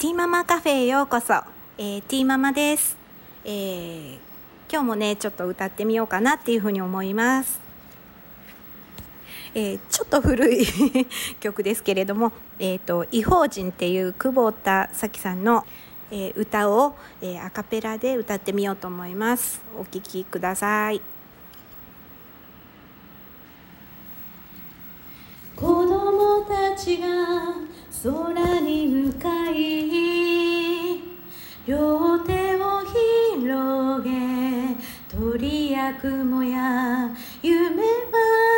ティーママカフェへようこそ、えー、ティーママです、えー、今日もねちょっと歌ってみようかなっていうふうに思います。えー、ちょっと古い 曲ですけれども「えーと、異邦人」っていう久保田早紀さんの、えー、歌を、えー、アカペラで歌ってみようと思います。お聴きください。子供たちが鳥や雲や夢ま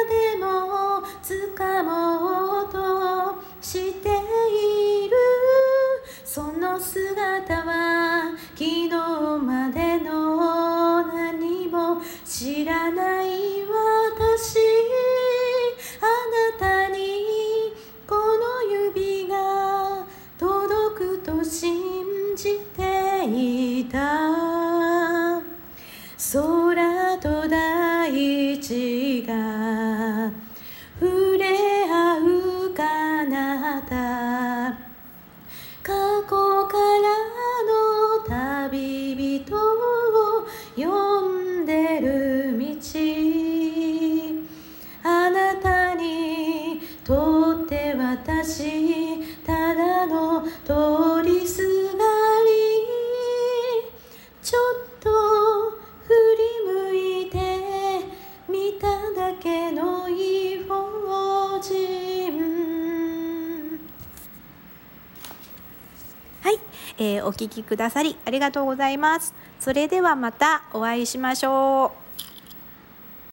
でもつかもうとしている。その姿は昨日までの何も知らないわ。大地が触れ合う彼方過去からの旅人を呼んでる道。あなたにとって私けの異邦人はいえー、お聴きくださりありがとうございます。それではまたお会いしましょう。